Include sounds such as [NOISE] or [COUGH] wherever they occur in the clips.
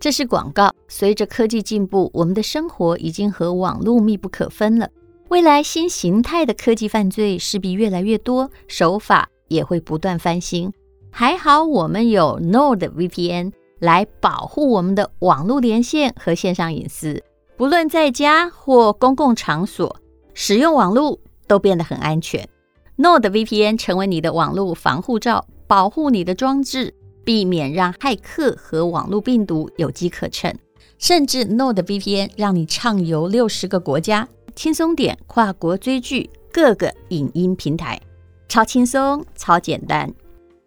这是广告。随着科技进步，我们的生活已经和网络密不可分了。未来新形态的科技犯罪势必越来越多，手法也会不断翻新。还好我们有 NordVPN 来保护我们的网络连线和线上隐私，不论在家或公共场所使用网络都变得很安全。NordVPN 成为你的网络防护罩，保护你的装置。避免让骇客和网络病毒有机可乘，甚至 NordVPN 让你畅游六十个国家，轻松点跨国追剧，各个影音平台，超轻松、超简单。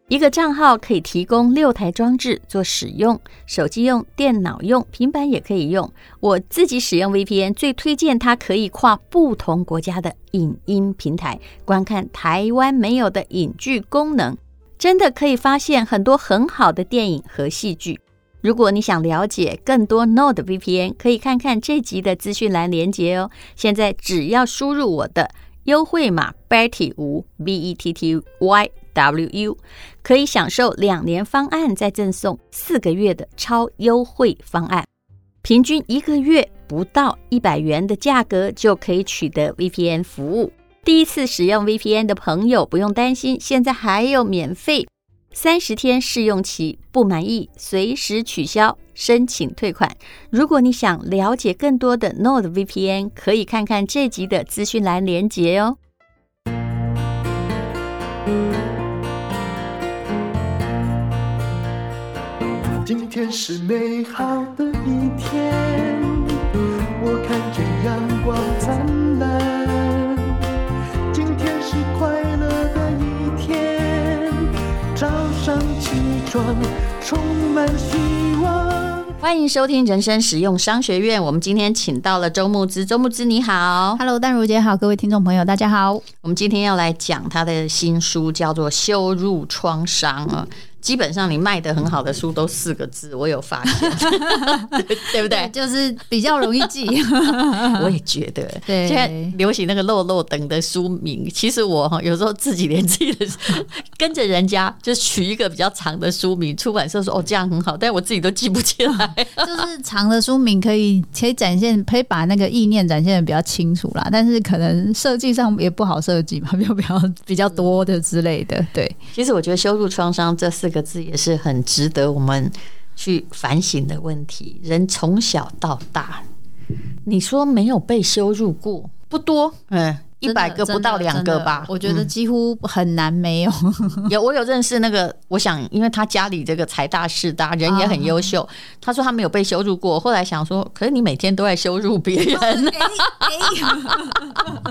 一个账号可以提供六台装置做使用，手机用、电脑用、平板也可以用。我自己使用 VPN，最推荐它可以跨不同国家的影音平台，观看台湾没有的影剧功能。真的可以发现很多很好的电影和戏剧。如果你想了解更多 NordVPN，可以看看这集的资讯栏连接哦。现在只要输入我的优惠码 Betty 五 B E T T Y W U，可以享受两年方案，再赠送四个月的超优惠方案。平均一个月不到一百元的价格就可以取得 VPN 服务。第一次使用 VPN 的朋友不用担心，现在还有免费三十天试用期，不满意随时取消，申请退款。如果你想了解更多的 NordVPN，可以看看这集的资讯栏连接哦。今天是美好的一天，我看见阳光灿烂。充满希望。欢迎收听人生实用商学院。我们今天请到了周木之，周木之你好，Hello，淡如姐好，各位听众朋友大家好。我们今天要来讲他的新书，叫做《羞辱创伤》啊。基本上你卖的很好的书都四个字，我有发现，[LAUGHS] 对，不对？就是比较容易记。[LAUGHS] 我也觉得，对。现在流行那个漏漏等的书名，其实我哈有时候自己连自己的跟着人家就取一个比较长的书名，出版社说哦这样很好，但我自己都记不起来。就是长的书名可以可以展现，可以把那个意念展现的比较清楚啦，但是可能设计上也不好设计嘛，比较比较比较多的之类的。对，其实我觉得修复创伤这四。这个字也是很值得我们去反省的问题。人从小到大，你说没有被羞辱过不多，嗯。一百个不到两个吧，我觉得几乎很难没有。[LAUGHS] 有我有认识那个，我想因为他家里这个财大势大，人也很优秀。他说他没有被羞辱过，后来想说，可是你每天都在羞辱别人，[LAUGHS]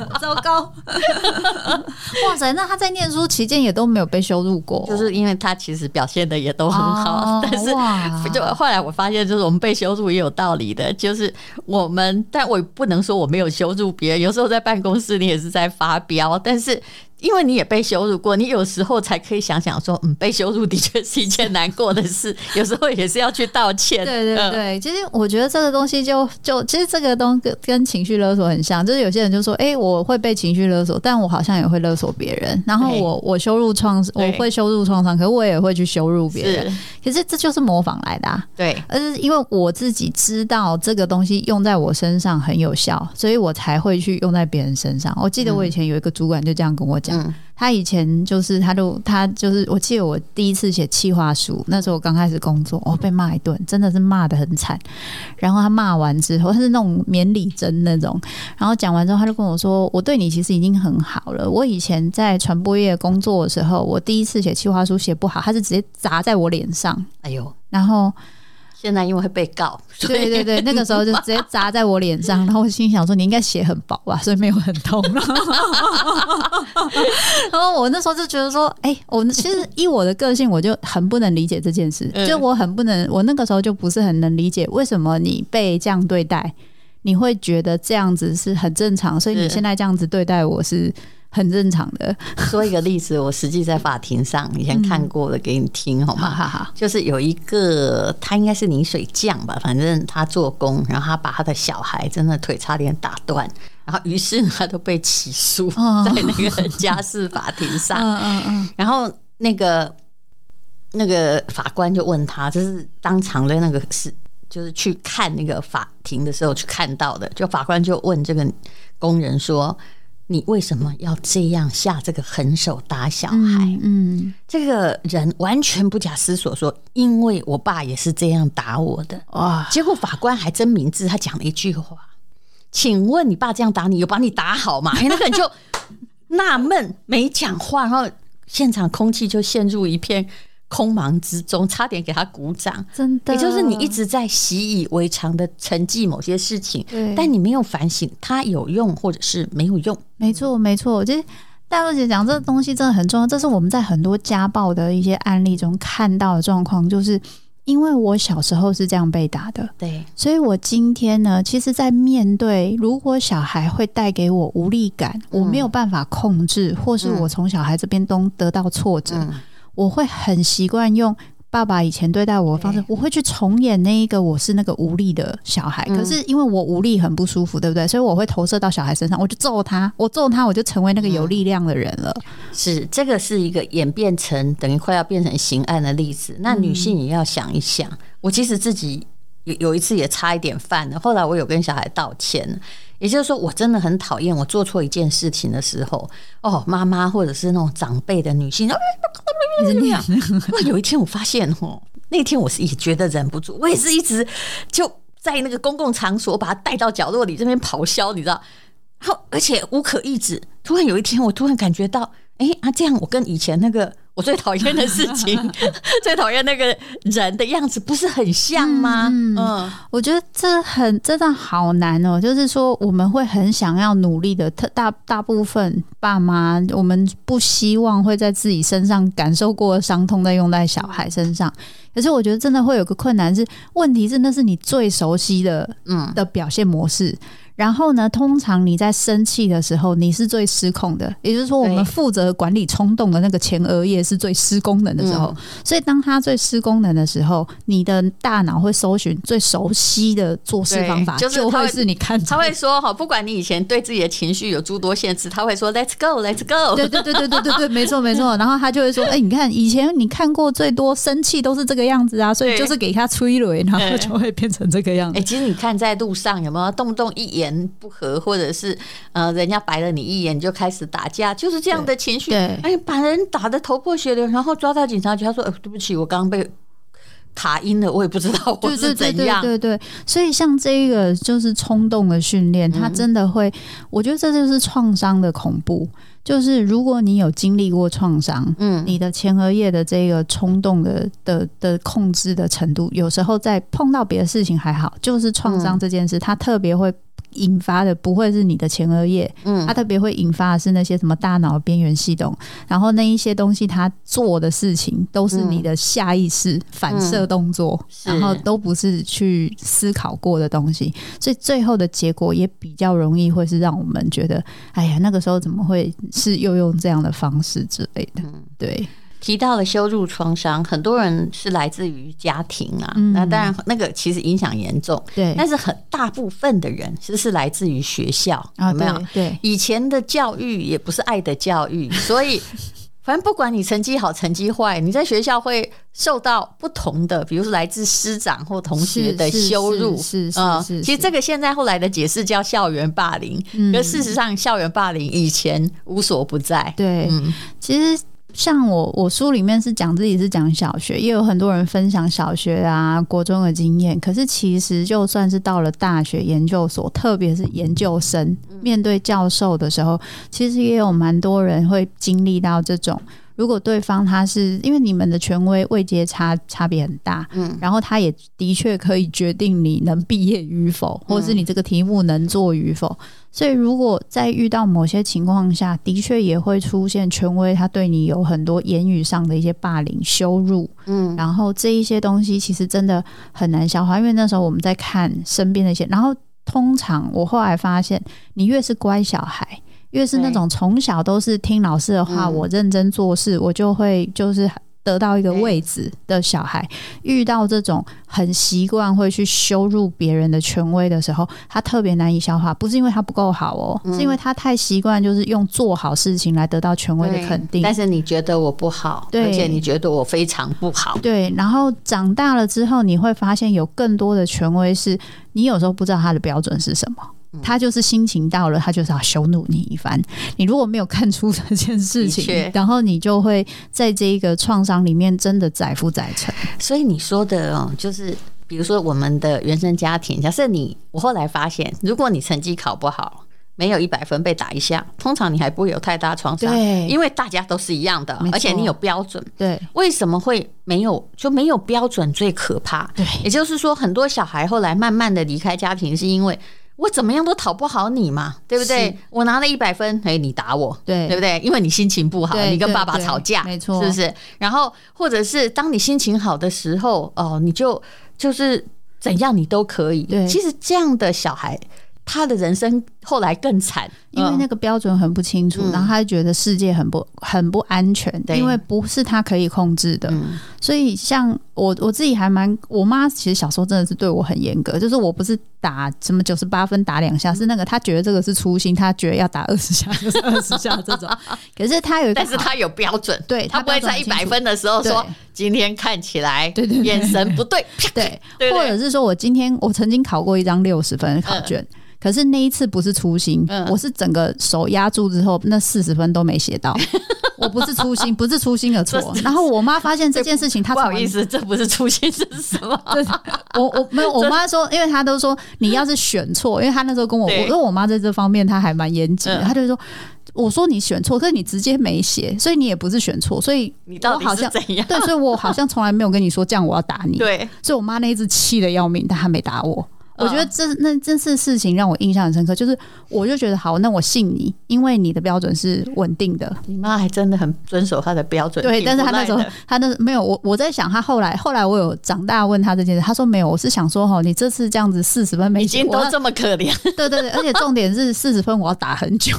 [LAUGHS] 糟糕！哇塞，那他在念书期间也都没有被羞辱过，就是因为他其实表现的也都很好。但是就后来我发现，就是我们被羞辱也有道理的，就是我们，但我不能说我没有羞辱别人，有时候在办公室你也。是在发飙，但是。因为你也被羞辱过，你有时候才可以想想说，嗯，被羞辱的确是一件难过的事，有时候也是要去道歉。对对对，嗯、其实我觉得这个东西就就其实这个东跟跟情绪勒索很像，就是有些人就说，哎、欸，我会被情绪勒索，但我好像也会勒索别人，然后我我羞辱创，我会羞辱创伤，可是我也会去羞辱别人，可是这就是模仿来的、啊。对，而是因为我自己知道这个东西用在我身上很有效，所以我才会去用在别人身上。我记得我以前有一个主管就这样跟我讲。嗯他以前就是，他就他就是，我记得我第一次写企划书，那时候我刚开始工作，我被骂一顿，真的是骂的很惨。然后他骂完之后，他是那种免礼针那种，[LAUGHS] 然后讲完之后，他就跟我说：“我对你其实已经很好了。我以前在传播业工作的时候，我第一次写企划书写不好，他是直接砸在我脸上。哎呦，然后。”现在因为会被告，[LAUGHS] 对对对，那个时候就直接砸在我脸上，[LAUGHS] 然后我心想说，你应该血很薄吧，所以没有很痛。[LAUGHS] 然后我那时候就觉得说，哎、欸，我其实以我的个性，我就很不能理解这件事，就我很不能，我那个时候就不是很能理解为什么你被这样对待，你会觉得这样子是很正常，所以你现在这样子对待我是。很正常的。说一个例子，我实际在法庭上以前看过的，给你听好吗？好好好。就是有一个，他应该是泥水匠吧，反正他做工，然后他把他的小孩真的腿差点打断，然后于是他都被起诉 [LAUGHS] 在那个家事法庭上。[LAUGHS] 嗯嗯嗯。然后那个那个法官就问他，就是当场的那个是就是去看那个法庭的时候去看到的，就法官就问这个工人说：“你为什么要这样下这个狠手打小孩？”嗯，嗯，这个人完全不假思索说：“因为我爸也是这样打我的。”哇！结果法官还真明智，他讲了一句话：“请问你爸这样打你，有把你打好吗？” [LAUGHS] 哎，那个人就纳闷，没讲话，然后现场空气就陷入一片。空茫之中，差点给他鼓掌，真的。也就是你一直在习以为常的沉寂某些事情，对，但你没有反省它有用或者是没有用。没错，没错。我觉得大陆姐讲这个东西真的很重要，这是我们在很多家暴的一些案例中看到的状况，就是因为我小时候是这样被打的，对，所以我今天呢，其实，在面对如果小孩会带给我无力感，我没有办法控制，或是我从小孩这边都得到挫折。嗯我会很习惯用爸爸以前对待我的方式，我会去重演那一个我是那个无力的小孩。可是因为我无力很不舒服，对不对？所以我会投射到小孩身上，我就揍他，我揍他，我就成为那个有力量的人了。是，这个是一个演变成等于快要变成刑案的例子。那女性也要想一想，我其实自己有有一次也差一点犯了，后来我有跟小孩道歉。也就是说，我真的很讨厌我做错一件事情的时候，哦，妈妈或者是那种长辈的女性，那 [LAUGHS] 有一天我发现，哦，那天我是也觉得忍不住，我也是一直就在那个公共场所把他带到角落里这边咆哮，你知道，然后而且无可抑制。突然有一天，我突然感觉到，哎啊，这样我跟以前那个。我最讨厌的事情，[LAUGHS] 最讨厌那个人的样子，不是很像吗？嗯，嗯，我觉得这很真的好难哦。就是说，我们会很想要努力的，特大大部分爸妈，我们不希望会在自己身上感受过的伤痛再用在小孩身上。可是，我觉得真的会有个困难是，问题是那是你最熟悉的，嗯，的表现模式。然后呢，通常你在生气的时候，你是最失控的。也就是说，我们负责管理冲动的那个前额叶是最失功能的时候。嗯、所以，当它最失功能的时候，你的大脑会搜寻最熟悉的做事方法，就是就会是你看他会说哈，不管你以前对自己的情绪有诸多限制，他会说 “Let's go, Let's go”。对对对对对对对，没错没错。然后他就会说：“哎、欸，你看以前你看过最多生气都是这个样子啊，所以就是给他催泪，然后就会变成这个样子。”哎、欸，其实你看在路上有没有动不动一言不合，或者是呃，人家白了你一眼，就开始打架，就是这样的情绪。哎，把人打得头破血流，然后抓到警察局，他说：“呃，对不起，我刚刚被卡音了，我也不知道我是怎样。”对对对对对，所以像这个就是冲动的训练，它真的会，我觉得这就是创伤的恐怖。就是如果你有经历过创伤，嗯，你的前额叶的这个冲动的的的控制的程度，有时候在碰到别的事情还好，就是创伤这件事，它特别会。引发的不会是你的前额叶，嗯，它特别会引发的是那些什么大脑边缘系统，然后那一些东西，它做的事情都是你的下意识反射动作，嗯，然后都不是去思考过的东西，所以最后的结果也比较容易会是让我们觉得，哎呀，那个时候怎么会是又用这样的方式之类的，对。提到了羞辱创伤，很多人是来自于家庭啊，嗯、那当然那个其实影响严重，对。但是很大部分的人其实是来自于学校，有没有？对，对，以前的教育也不是爱的教育，[LAUGHS] 所以反正不管你成绩好成绩坏，你在学校会受到不同的，比如说来自师长或同学的羞辱，是是。其实这个现在后来的解释叫校园霸凌，嗯，可事实上校园霸凌以前无所不在。对，嗯，其实。像我，我书里面是讲自己是讲小学，也有很多人分享小学啊、国中的经验。可是其实就算是到了大学、研究所，特别是研究生，面对教授的时候，其实也有蛮多人会经历到这种。如果对方他是因为你们的权威位阶差差别很大，嗯，然后他也的确可以决定你能毕业与否，或是你这个题目能做与否。所以，如果在遇到某些情况下，的确也会出现权威，他对你有很多言语上的一些霸凌、羞辱，嗯，然后这一些东西其实真的很难消化，因为那时候我们在看身边的一些，然后通常我后来发现，你越是乖小孩，越是那种从小都是听老师的话，我认真做事，我就会就是。得到一个位置的小孩，遇到这种很习惯会去羞辱别人的权威的时候，他特别难以消化。不是因为他不够好哦，是因为他太习惯就是用做好事情来得到权威的肯定。但是你觉得我不好，对，而且你觉得我非常不好，对。然后长大了之后，你会发现有更多的权威是你有时候不知道他的标准是什么。他就是心情到了，他就是要羞辱你一番。你如果没有看出这件事情，然后你就会在这一个创伤里面真的载浮载沉。所以你说的哦，就是比如说我们的原生家庭，假设你，我后来发现，如果你成绩考不好，没有一百分被打一下，通常你还不会有太大创伤，对，因为大家都是一样的，而且你有标准。对，为什么会没有就没有标准最可怕？对，也就是说，很多小孩后来慢慢的离开家庭，是因为。我怎么样都讨不好你嘛，对不对？我拿了一百分，哎，你打我，对，对不对？因为你心情不好，你跟爸爸吵架，没错，是不是？然后或者是当你心情好的时候，哦，你就就是怎样你都可以。对，其实这样的小孩，他的人生后来更惨，因为那个标准很不清楚，然后他觉得世界很不很不安全，因为不是他可以控制的。所以像我我自己还蛮，我妈其实小时候真的是对我很严格，就是我不是。打什么九十八分打两下是那个，他觉得这个是粗心，他觉得要打二十下就是二十下这种。[LAUGHS] 可是他有，但是他有标准，对他不会在一百分的时候说今天看起来对对眼神不对，对，或者是说我今天我曾经考过一张六十分的考卷，可是那一次不是粗心，我是整个手压住之后那四十分都没写到。[LAUGHS] 我不是粗心，不是粗心的错。然后我妈发现这件事情，她不好意思，这不是粗心，这是什么？[LAUGHS] 我我没有，我妈说，因为她都说你要是选错，因为她那时候跟我，我说我妈在这方面她还蛮严谨的，她就说，我说你选错，可是你直接没写，所以你也不是选错，所以你到底是怎样？对，所以我好像从来没有跟你说这样我要打你。[LAUGHS] 对，所以我妈那一次气的要命，但她没打我。我觉得这那这次事情让我印象很深刻，就是我就觉得好，那我信你，因为你的标准是稳定的。你妈还真的很遵守她的标准。对，但是她那时候她那没有我我在想，她后来后来我有长大问她这件事，她说没有，我是想说哈，你这次这样子四十分没，已经都这么可怜。对对对，而且重点是四十分我要打很久。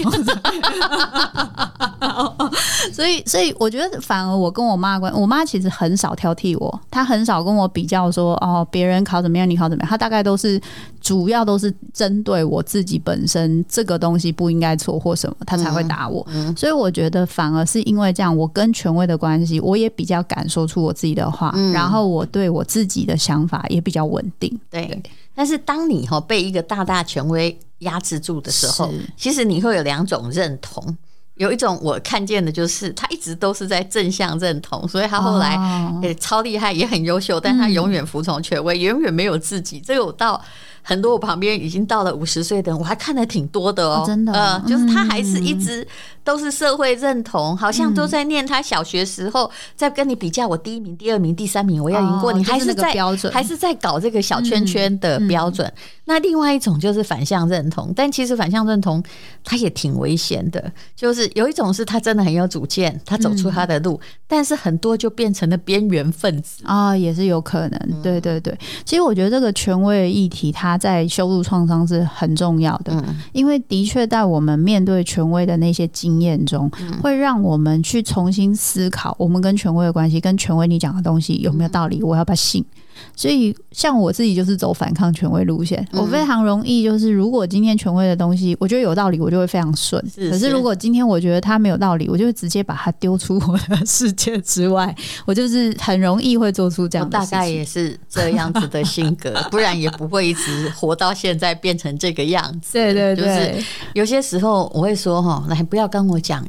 所以所以我觉得反而我跟我妈关，我妈其实很少挑剔我，她很少跟我比较说哦，别人考怎么样，你考怎么样，她大概都是。主要都是针对我自己本身这个东西不应该错或什么，他才会打我。嗯，所以我觉得反而是因为这样，我跟权威的关系，我也比较敢说出我自己的话，然后我对我自己的想法也比较稳定。对，但是当你哈被一个大大权威压制住的时候，其实你会有两种认同。有一种我看见的就是他一直都是在正向认同，所以他后来也超厉害，也很优秀，但他永远服从权威，永远没有自己。这个我到。很多我旁边已经到了五十岁的人，我还看的挺多的哦，真的，呃，就是他还是一直都是社会认同，好像都在念他小学时候在跟你比较，我第一名、第二名、第三名，我要赢过你，还是在标准，还是在搞这个小圈圈的标准。那另外一种就是反向认同，但其实反向认同他也挺危险的，就是有一种是他真的很有主见，他走出他的路，但是很多就变成了边缘分子。啊，也是有可能。对对对，其实我觉得这个权威的议题，它他在修路创伤是很重要的，因为的确在我们面对权威的那些经验中，会让我们去重新思考我们跟权威的关系，跟权威你讲的东西有没有道理，我要不要信？所以，像我自己就是走反抗权威路线。我非常容易就是，如果今天权威的东西我觉得有道理，我就会非常顺。可是，如果今天我觉得它没有道理，我就会直接把它丢出我的世界之外。我就是很容易会做出这样的事情。大概也是这样子的性格，[LAUGHS] 不然也不会一直活到现在变成这个样子。对对对，就是有些时候我会说哈，来不要跟我讲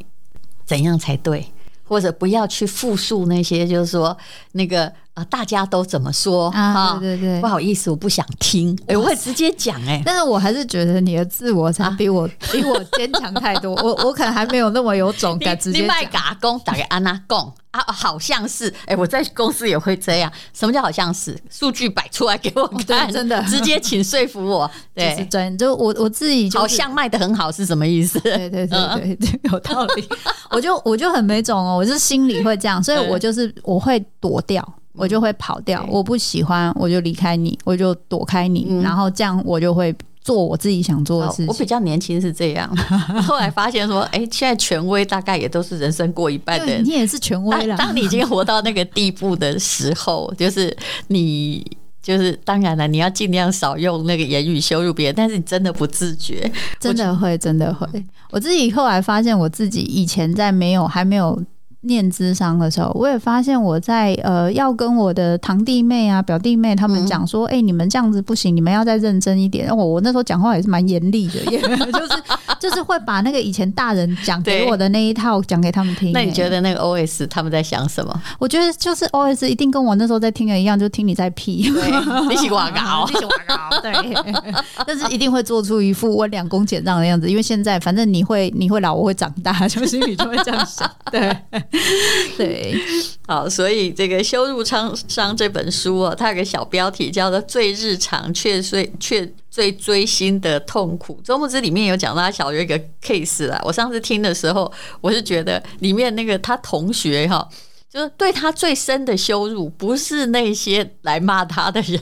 怎样才对，或者不要去复述那些，就是说那个。啊！大家都怎么说啊？对对对，不好意思，我不想听。哎，我会直接讲哎，但是我还是觉得你的自我才比我比我坚强太多。我我可能还没有那么有种感，直接卖嘎工打给安娜贡啊，好像是哎，我在公司也会这样。什么叫好像是？数据摆出来给我看，真的直接请说服我。[LAUGHS] 对，是真就我我自己好像卖的很好是什么意思？[LAUGHS] 对对对对，有道理。[LAUGHS] 我就我就很没种哦，我是心里会这样，所以我就是我会躲掉。我就会跑掉，我不喜欢，我就离开你，我就躲开你，然后这样我就会做我自己想做的事情。我比较年轻是这样，[LAUGHS] 后来发现说，哎、欸，现在权威大概也都是人生过一半的人。你也是权威了。当你已经活到那个地步的时候，就是你。就是当然了，你要尽量少用那个言语羞辱别人，但是你真的不自觉，真的会，真的会。我自己后来发现，我自己以前在没有还没有。念智商的时候，我也发现我在呃要跟我的堂弟妹啊、表弟妹他们讲说，哎、嗯欸，你们这样子不行，你们要再认真一点。我我那时候讲话也是蛮严厉的，[LAUGHS] 就是就是会把那个以前大人讲给我的那一套讲给他们听、欸。那你觉得那个 OS 他们在想什么？我觉得就是 OS 一定跟我那时候在听的一样，就听你在屁，对，你喜欢搞，[LAUGHS] 你喜欢搞，对。[LAUGHS] 但是一定会做出一副温良恭俭让的样子，因为现在反正你会你会老，我会长大，就心里就会这样想，对。[LAUGHS] 对，好，所以这个《羞辱创伤》这本书哦，它有个小标题叫做“最日常却最却最锥心的痛苦”。周牧之里面有讲到他小学一个 case 啦，我上次听的时候，我是觉得里面那个他同学哈。就是对他最深的羞辱，不是那些来骂他的人，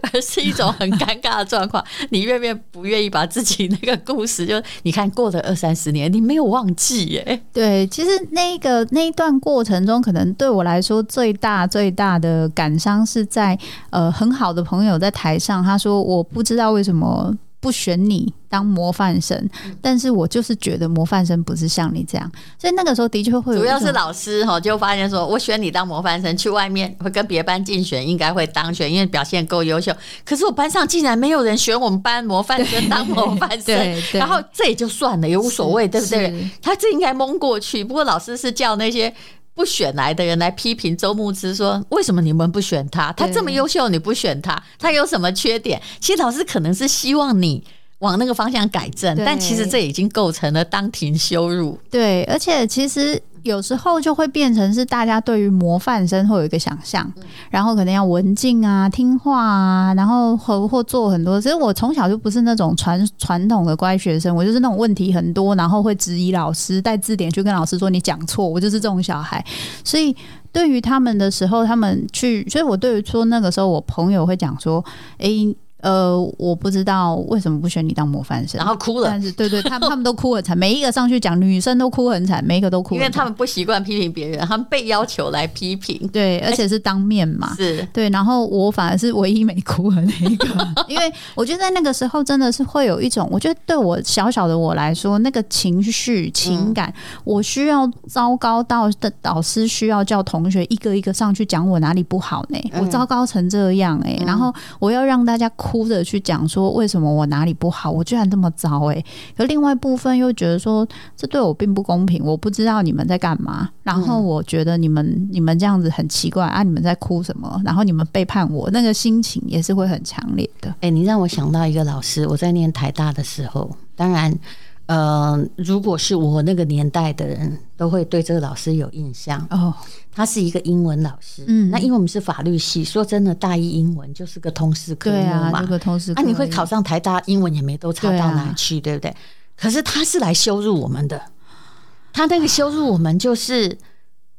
而是一种很尴尬的状况。你愿不愿不愿意把自己那个故事，就你看过了二三十年，你没有忘记耶？对，其实那个那一段过程中，可能对我来说最大最大的感伤是在呃很好的朋友在台上，他说我不知道为什么。不选你当模范生，但是我就是觉得模范生不是像你这样，所以那个时候的确会有。主要是老师哈，就发现说我选你当模范生，去外面会跟别班竞选，应该会当选，因为表现够优秀。可是我班上竟然没有人选我们班模范生当模范生，[LAUGHS] 然后这也就算了，也无所谓，对不对？他这应该蒙过去。不过老师是叫那些不选来的人来批评周牧之，说为什么你们不选他？他这么优秀，你不选他，他有什么缺点？其实老师可能是希望你往那个方向改正，但其实这已经构成了当庭羞辱。对，而且其实。有时候就会变成是大家对于模范生会有一个想象，然后可能要文静啊、听话啊，然后或或做很多。其实我从小就不是那种传传统的乖学生，我就是那种问题很多，然后会质疑老师，带字典去跟老师说你讲错，我就是这种小孩。所以对于他们的时候，他们去，所以我对于说那个时候，我朋友会讲说，诶。呃，我不知道为什么不选你当模范生，然后哭了。但是，对对，他们 [LAUGHS] 他们都哭很惨，每一个上去讲，女生都哭很惨，每一个都哭，因为他们不习惯批评别人，他们被要求来批评，[LAUGHS] 对，而且是当面嘛，是。对。然后我反而是唯一没哭的那一个，[LAUGHS] 因为我觉得在那个时候真的是会有一种，我觉得对我小小的我来说，那个情绪情感，嗯、我需要糟糕到的导师需要叫同学一个一个上去讲我哪里不好呢？嗯、我糟糕成这样哎、欸，然后我要让大家哭。哭着去讲说为什么我哪里不好，我居然这么糟诶、欸，可另外一部分又觉得说这对我并不公平，我不知道你们在干嘛，然后我觉得你们你们这样子很奇怪啊，你们在哭什么？然后你们背叛我，那个心情也是会很强烈的。诶，你让我想到一个老师，我在念台大的时候，当然。呃，如果是我那个年代的人，都会对这个老师有印象哦。他是一个英文老师，嗯，那因为我们是法律系，说真的，大一英文就是个通识科目嘛，对啊，这个通识科。那、啊、你会考上台大，英文也没都差到哪去，对，啊、对不对？可是他是来羞辱我们的，他那个羞辱我们就是，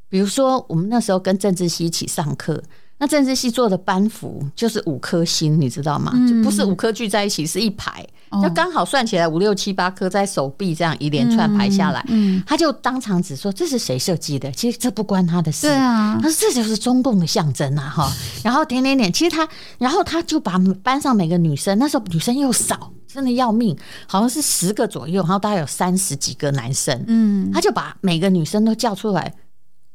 比如说我们那时候跟政治系一起上课。那政治系做的班服就是五颗星，你知道吗？就不是五颗聚在一起，是一排，就刚好算起来五六七八颗在手臂这样一连串排下来。他就当场只说，这是谁设计的？其实这不关他的事。对啊，他说这就是中共的象征啊！哈，然后点点点，其实他，然后他就把班上每个女生，那时候女生又少，真的要命，好像是十个左右，然后大概有三十几个男生。嗯，他就把每个女生都叫出来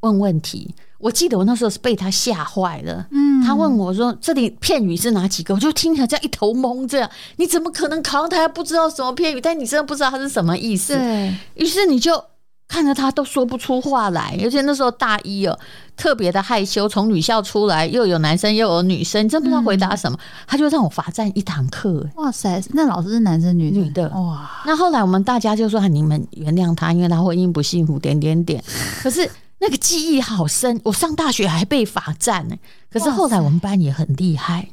问问题。我记得我那时候是被他吓坏了。嗯，他问我说：“这里片语是哪几个？”我就听起来这样一头懵。这样你怎么可能考上台不知道什么片语？但你真的不知道他是什么意思。对，于是你就看着他都说不出话来。而且那时候大一哦，特别的害羞。从女校出来，又有男生又有女生，你真不知道回答什么。他就让我罚站一堂课。哇塞，那老师是男生女女的哇？那后来我们大家就说：“你们原谅他，因为他婚姻不幸福。”点点点。可是。那个记忆好深，我上大学还被罚站呢。可是后来我们班也很厉害。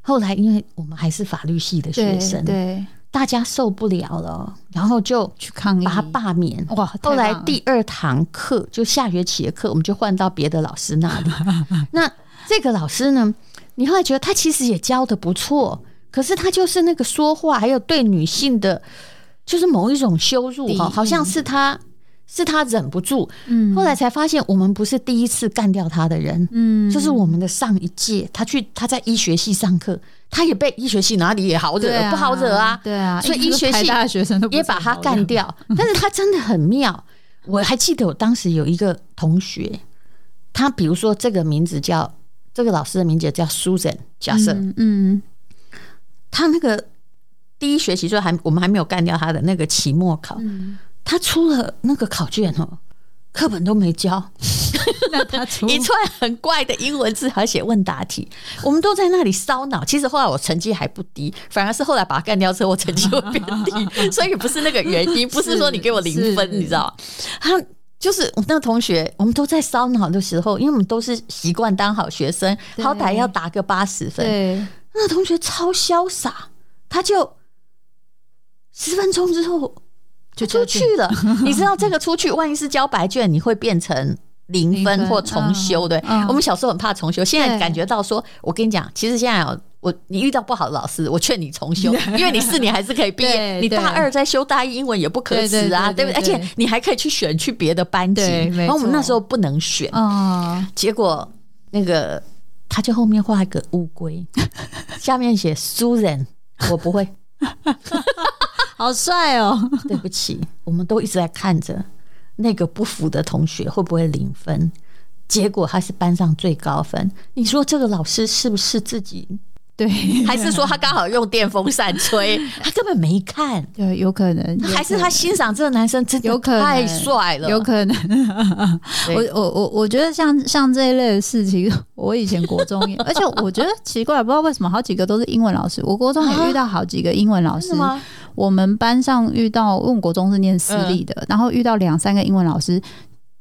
后来因为我们还是法律系的学生，对，大家受不了了，然后就去抗议，把他罢免。哇！后来第二堂课就下学期的课，我们就换到别的老师那里。[LAUGHS] 那这个老师呢，你后来觉得他其实也教的不错。可是他就是那个说话，还有对女性的，就是某一种羞辱哈，好像是他。是他忍不住，嗯，后来才发现我们不是第一次干掉他的人，嗯，就是我们的上一届，他去他在医学系上课，他也被医学系哪里也好惹，不好惹啊，对啊，所以医学系大学生也把他干掉。[LAUGHS] 但是他真的很妙，我还记得我当时有一个同学，他比如说这个名字叫这个老师的名字叫 Susan，假设，嗯，他那个第一学期就还我们还没有干掉他的那个期末考。他出了那个考卷哦，课本都没交，[LAUGHS] 那他出一串很怪的英文字，还写问答题，我们都在那里烧脑。其实后来我成绩还不低，反而是后来把他干掉之后，我成绩会变低，[LAUGHS] 所以不是那个原因，不是说你给我零分，你知道？他就是我那个同学，我们都在烧脑的时候，因为我们都是习惯当好学生，好歹要打个八十分。对，那个同学超潇洒，他就十分钟之后。就出去了，你知道这个出去，万一是交白卷，你会变成零分或重修。对，我们小时候很怕重修，现在感觉到说，我跟你讲，其实现在我你遇到不好的老师，我劝你重修，[LAUGHS] 因为你四年还是可以毕业。你大二再修大一英文也不可耻啊，对不对？而且你还可以去选去别的班级。然后我们那时候不能选，结果那个他就后面画一个乌龟，[LAUGHS] 下面写 Susan，我不会。好帅哦！[LAUGHS] 对不起，我们都一直在看着那个不服的同学会不会零分，结果他是班上最高分。你说这个老师是不是自己？对，还是说他刚好用电风扇吹，[LAUGHS] 他根本没看。对，有可能，还是他欣赏这个男生真的太帅了，有可能。我我我我觉得像像这一类的事情，[LAUGHS] 我以前国中也，而且我觉得奇怪，不知道为什么好几个都是英文老师。我国中也遇到好几个英文老师。我们班上遇到，因为国中是念私立的，然后遇到两三个英文老师，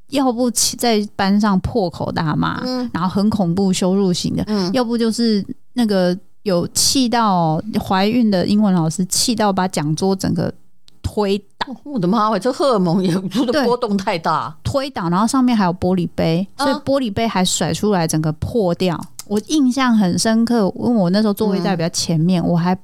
要不在班上破口大骂，然后很恐怖羞辱型的，嗯要不就是那个。有气到怀孕的英文老师，气到把讲桌整个推倒。我的妈呀，这荷尔蒙也出的波动太大，推倒，然后上面还有玻璃杯，所以玻璃杯还甩出来，整个破掉。我印象很深刻，因为我那时候座位在比较前面，我还。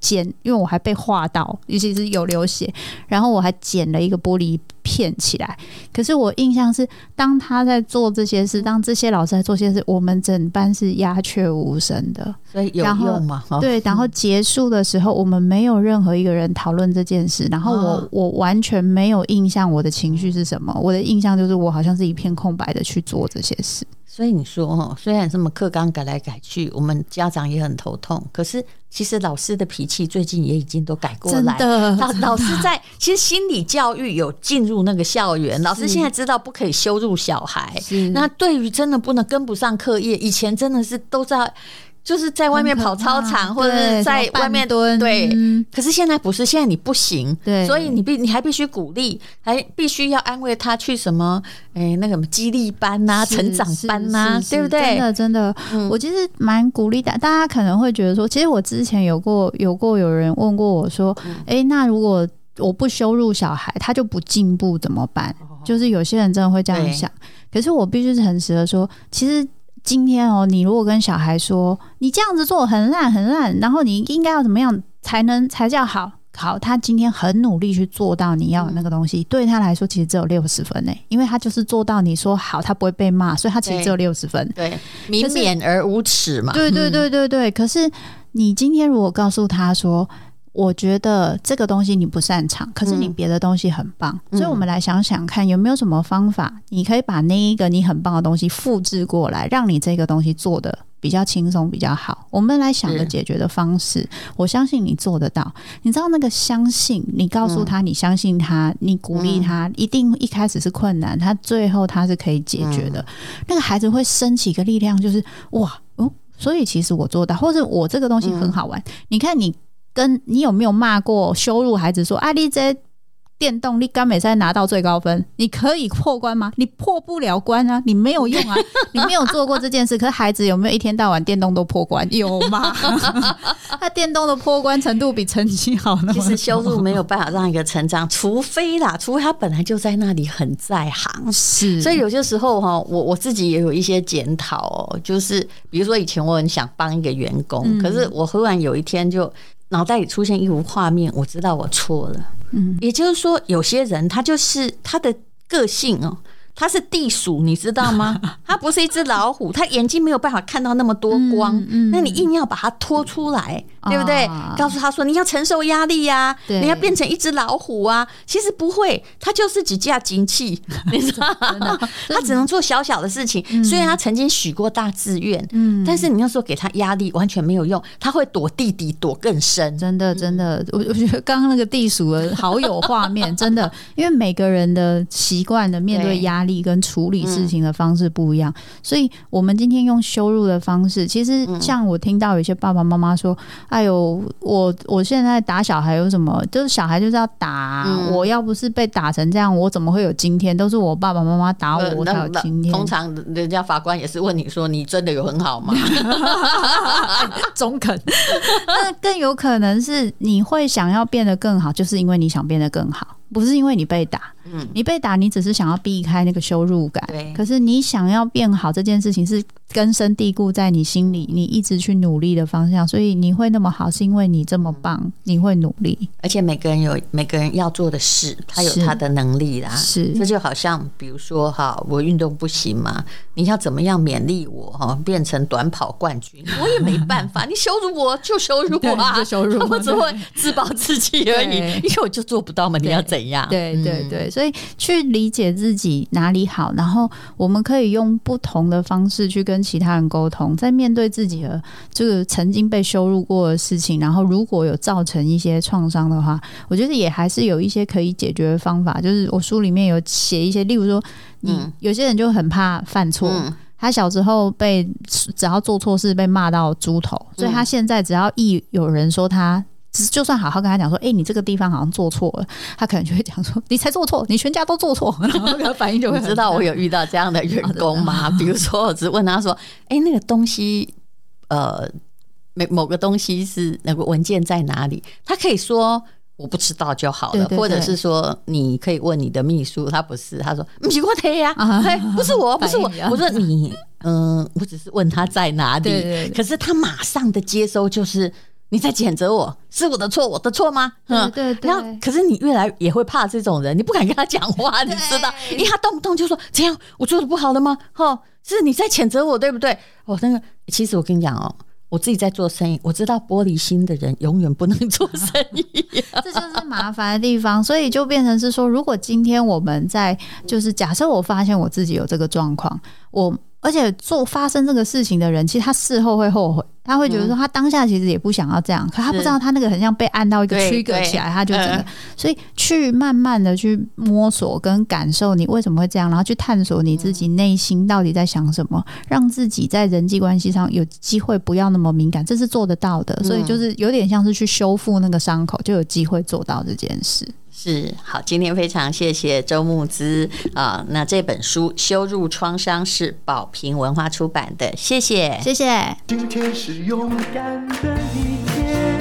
捡，因为我还被划到，尤其是有流血，然后我还剪了一个玻璃片起来。可是我印象是，当他在做这些事，当这些老师在做这些事，我们整班是鸦雀无声的。所以有用吗？对，然后结束的时候，我们没有任何一个人讨论这件事。然后我我完全没有印象，我的情绪是什么？我的印象就是我好像是一片空白的去做这些事。所以你说哦，虽然这么课纲改来改去，我们家长也很头痛。可是其实老师的脾气最近也已经都改过来。真的，老老师在其实心理教育有进入那个校园，老师现在知道不可以羞辱小孩。那对于真的不能跟不上课业，以前真的是都在。就是在外面跑操场，或者是在外面蹲。对，可是现在不是，现在你不行。对，所以你必你还必须鼓励，还必须要安慰他去什么？哎，那个什么激励班呐、成长班呐，对不对？真的，真的，我其实蛮鼓励的。大家可能会觉得说，其实我之前有过有过有人问过我说，哎，那如果我不羞辱小孩，他就不进步怎么办？就是有些人真的会这样想。可是我必须诚实的说，其实。今天哦，你如果跟小孩说你这样子做很烂很烂，然后你应该要怎么样才能才叫好？好，他今天很努力去做到你要的那个东西，嗯、对他来说其实只有六十分呢，因为他就是做到你说好，他不会被骂，所以他其实只有六十分。对，明勉而无耻嘛。对对对对对。可是你今天如果告诉他说，我觉得这个东西你不擅长，可是你别的东西很棒，嗯、所以我们来想想看，有没有什么方法，你可以把那一个你很棒的东西复制过来，让你这个东西做得比较轻松、比较好。我们来想个解决的方式，我相信你做得到。你知道那个相信，你告诉他你相信他，你鼓励他，一定一开始是困难，他最后他是可以解决的。那个孩子会升起一个力量，就是哇哦，所以其实我做到，或者我这个东西很好玩。你看你。跟你有没有骂过、羞辱孩子说：“啊，你这电动，你刚美赛拿到最高分，你可以破关吗？你破不了关啊，你没有用啊，[LAUGHS] 你没有做过这件事。可是孩子有没有一天到晚电动都破关？有吗？[LAUGHS] 他电动的破关程度比成绩好呢。其实羞辱没有办法让一个成长，除非啦，除非他本来就在那里很在行。是，所以有些时候哈，我我自己也有一些检讨哦，就是比如说以前我很想帮一个员工，嗯、可是我忽然有一天就脑袋里出现一幅画面，我知道我错了。嗯，也就是说，有些人他就是他的个性哦。它是地鼠，你知道吗？[LAUGHS] 它不是一只老虎，它眼睛没有办法看到那么多光。嗯嗯、那你硬要把它拖出来，对不对？啊、告诉他说你要承受压力呀、啊，你要变成一只老虎啊。其实不会，它就是几架机器，[LAUGHS] 你知道吗？它只能做小小的事情。嗯、虽然他曾经许过大志愿，嗯，但是你要说给他压力，完全没有用。他会躲地底，躲更深。真的，真的，我我觉得刚刚那个地鼠好有画面，真的，因为每个人的习惯的面对压力。力跟处理事情的方式不一样，嗯、所以我们今天用羞辱的方式，其实像我听到有些爸爸妈妈说：“哎呦，我我现在打小孩有什么？就是小孩就是要打，嗯、我要不是被打成这样，我怎么会有今天？都是我爸爸妈妈打我，我才有今天。”通常人家法官也是问你说：“你真的有很好吗？” [LAUGHS] 中肯。[LAUGHS] 那更有可能是你会想要变得更好，就是因为你想变得更好。不是因为你被打，嗯，你被打，你只是想要避开那个羞辱感。对，可是你想要变好这件事情是根深蒂固在你心里，你一直去努力的方向，所以你会那么好，是因为你这么棒，你会努力。而且每个人有每个人要做的事，他有他的能力啦。是，这就好像比如说哈，我运动不行嘛，你要怎么样勉励我哈，变成短跑冠军，[LAUGHS] 我也没办法。你羞辱我就羞辱我啊，[LAUGHS] 就羞辱我，[LAUGHS] 我只会自暴自弃而已，因为我就做不到嘛。你要怎样？对对对，所以去理解自己哪里好，然后我们可以用不同的方式去跟其他人沟通，在面对自己的这个曾经被羞辱过的事情，然后如果有造成一些创伤的话，我觉得也还是有一些可以解决的方法。就是我书里面有写一些，例如说，你有些人就很怕犯错，他小时候被只要做错事被骂到猪头，所以他现在只要一有人说他。就算好好跟他讲说，哎、欸，你这个地方好像做错了，他可能就会讲说，你才做错，你全家都做错，[LAUGHS] 然后他反应就会知道我有遇到这样的员工吗？比如说，我只问他说，哎、欸，那个东西，呃，某某个东西是那个文件在哪里？他可以说我不知道就好了，对对对，或者是说你可以问你的秘书，他不是，他说不是我的呀，不是我，不是我，我说你，嗯、呃，我只是问他在哪里，可是他马上的接收就是。你在谴责我，是我的错，我的错吗？嗯，对对。然后，可是你越来也会怕这种人，你不敢跟他讲话，[LAUGHS] 你知道？因为他动不动就说：“怎样我做的不好了吗？”哈，是你在谴责我，对不对？哦，那个，其实我跟你讲哦，我自己在做生意，我知道玻璃心的人永远不能做生意，[LAUGHS] 这就是麻烦的地方。所以就变成是说，如果今天我们在，就是假设我发现我自己有这个状况，我。而且做发生这个事情的人，其实他事后会后悔，他会觉得说他当下其实也不想要这样，嗯、可他不知道他那个很像被按到一个 trigger 起来，他就整个，所以去慢慢的去摸索跟感受你为什么会这样，然后去探索你自己内心到底在想什么，让自己在人际关系上有机会不要那么敏感，这是做得到的。所以就是有点像是去修复那个伤口，就有机会做到这件事。是好，今天非常谢谢周牧之啊。那这本书《羞辱创伤》是宝瓶文化出版的，谢谢，谢谢。今天是勇敢的一